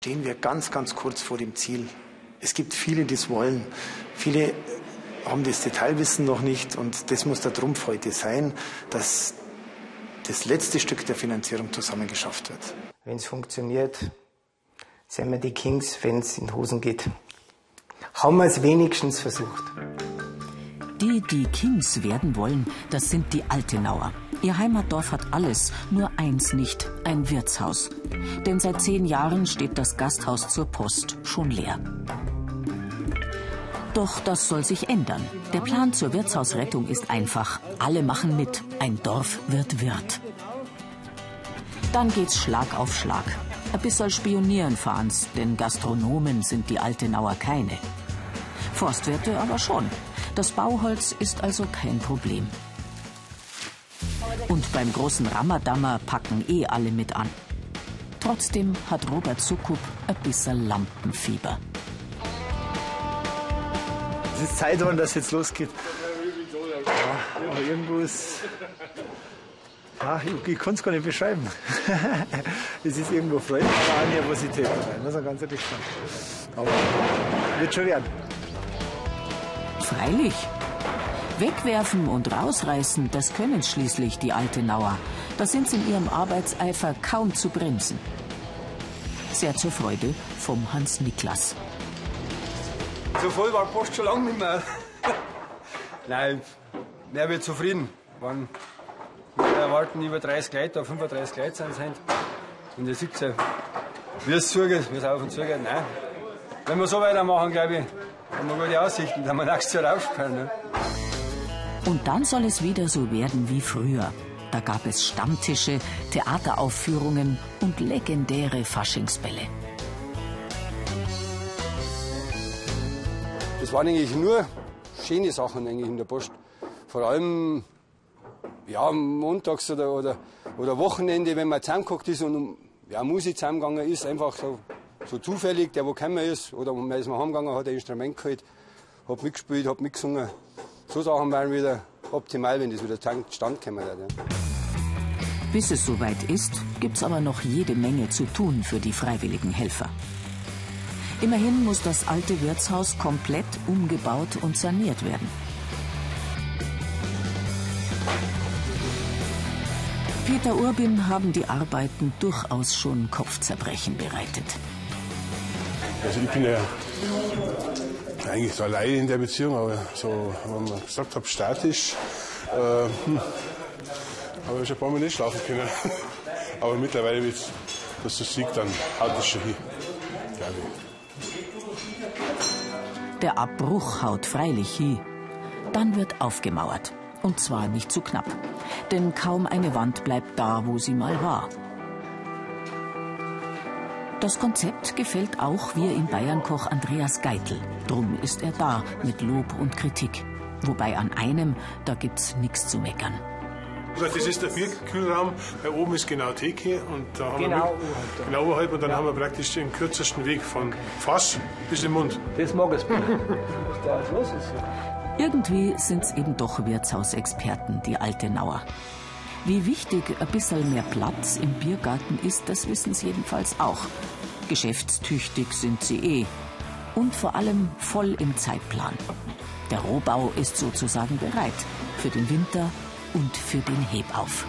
Stehen wir ganz, ganz kurz vor dem Ziel. Es gibt viele, die es wollen. Viele haben das Detailwissen noch nicht und das muss der Trumpf heute sein, dass das letzte Stück der Finanzierung zusammengeschafft wird. Wenn es funktioniert, sind wir die Kings, wenn es in Hosen geht. Haben wir es wenigstens versucht. Die, die Kings werden wollen, das sind die Altenauer. Ihr Heimatdorf hat alles, nur eins nicht, ein Wirtshaus. Denn seit zehn Jahren steht das Gasthaus zur Post schon leer. Doch das soll sich ändern. Der Plan zur Wirtshausrettung ist einfach. Alle machen mit. Ein Dorf wird Wirt. Dann geht's Schlag auf Schlag. Ein bisschen spionieren fahren's, denn Gastronomen sind die Altenauer keine. Forstwirte aber schon. Das Bauholz ist also kein Problem. Und beim großen Ramadammer packen eh alle mit an. Trotzdem hat Robert Sukup ein bisschen Lampenfieber. Es ist Zeit, wann das jetzt losgeht. Ja, aber irgendwo ist. Ja, ich, ich kann es gar nicht beschreiben. es ist irgendwo Freude, aber auch Nervosität dabei, muss man ganz ehrlich. Aber wird schon werden. Freilich. Wegwerfen und rausreißen, das können schließlich die Altenauer. Da sind sie in ihrem Arbeitseifer kaum zu bremsen. Sehr zur Freude vom Hans Niklas. So voll war Post schon lange nicht mehr. Nein, mehr wird zufrieden. Waren, wir erwarten über 30 Leute, 35 Leute sind es. Und seht ja, wie es zugeht, wie es auf und zugeht. Nein. Wenn wir so weitermachen, glaube ich, haben wir gute Aussichten, dann haben wir nächstes Jahr aufspielen. Ne? Und dann soll es wieder so werden wie früher. Da gab es Stammtische, Theateraufführungen und legendäre Faschingsbälle. Das waren eigentlich nur schöne Sachen eigentlich in der Post. Vor allem ja, montags oder, oder, oder Wochenende, wenn man zusammengeguckt ist und ja, Musik zusammengegangen ist, einfach so, so zufällig, der wo gekommen ist, oder man ist mal heimgegangen, hat ein Instrument geholt, hat mitgespielt, hat mitgesungen. So Sachen wären wieder optimal, wenn das wieder zustande kommen würde. Bis es soweit ist, gibt's aber noch jede Menge zu tun für die freiwilligen Helfer. Immerhin muss das alte Wirtshaus komplett umgebaut und saniert werden. Peter Urbin haben die Arbeiten durchaus schon Kopfzerbrechen bereitet. Also ich bin ja eigentlich so alleine in der Beziehung, aber so, wenn man gesagt hat, statisch, äh, hm, habe ich ein paar Mal nicht schlafen können. aber mittlerweile, wenn das so sieht, dann haut es schon hin. Der Abbruch haut freilich hin. Dann wird aufgemauert. Und zwar nicht zu knapp. Denn kaum eine Wand bleibt da, wo sie mal war. Das Konzept gefällt auch wie im Bayernkoch Andreas Geitel. Drum ist er da mit Lob und Kritik. Wobei an einem, da gibt's nichts zu meckern. Das ist der Bierkühlraum. Da oben ist genau Theke und da haben Genau wir oberhalb. genau oberhalb und dann haben wir praktisch den kürzesten Weg von Fass bis im Mund. Das mag es ist. Irgendwie sind's eben doch Wirtshausexperten, die Altenauer. Wie wichtig ein bisschen mehr Platz im Biergarten ist, das wissen sie jedenfalls auch. Geschäftstüchtig sind sie eh. Und vor allem voll im Zeitplan. Der Rohbau ist sozusagen bereit für den Winter und für den Hebauf.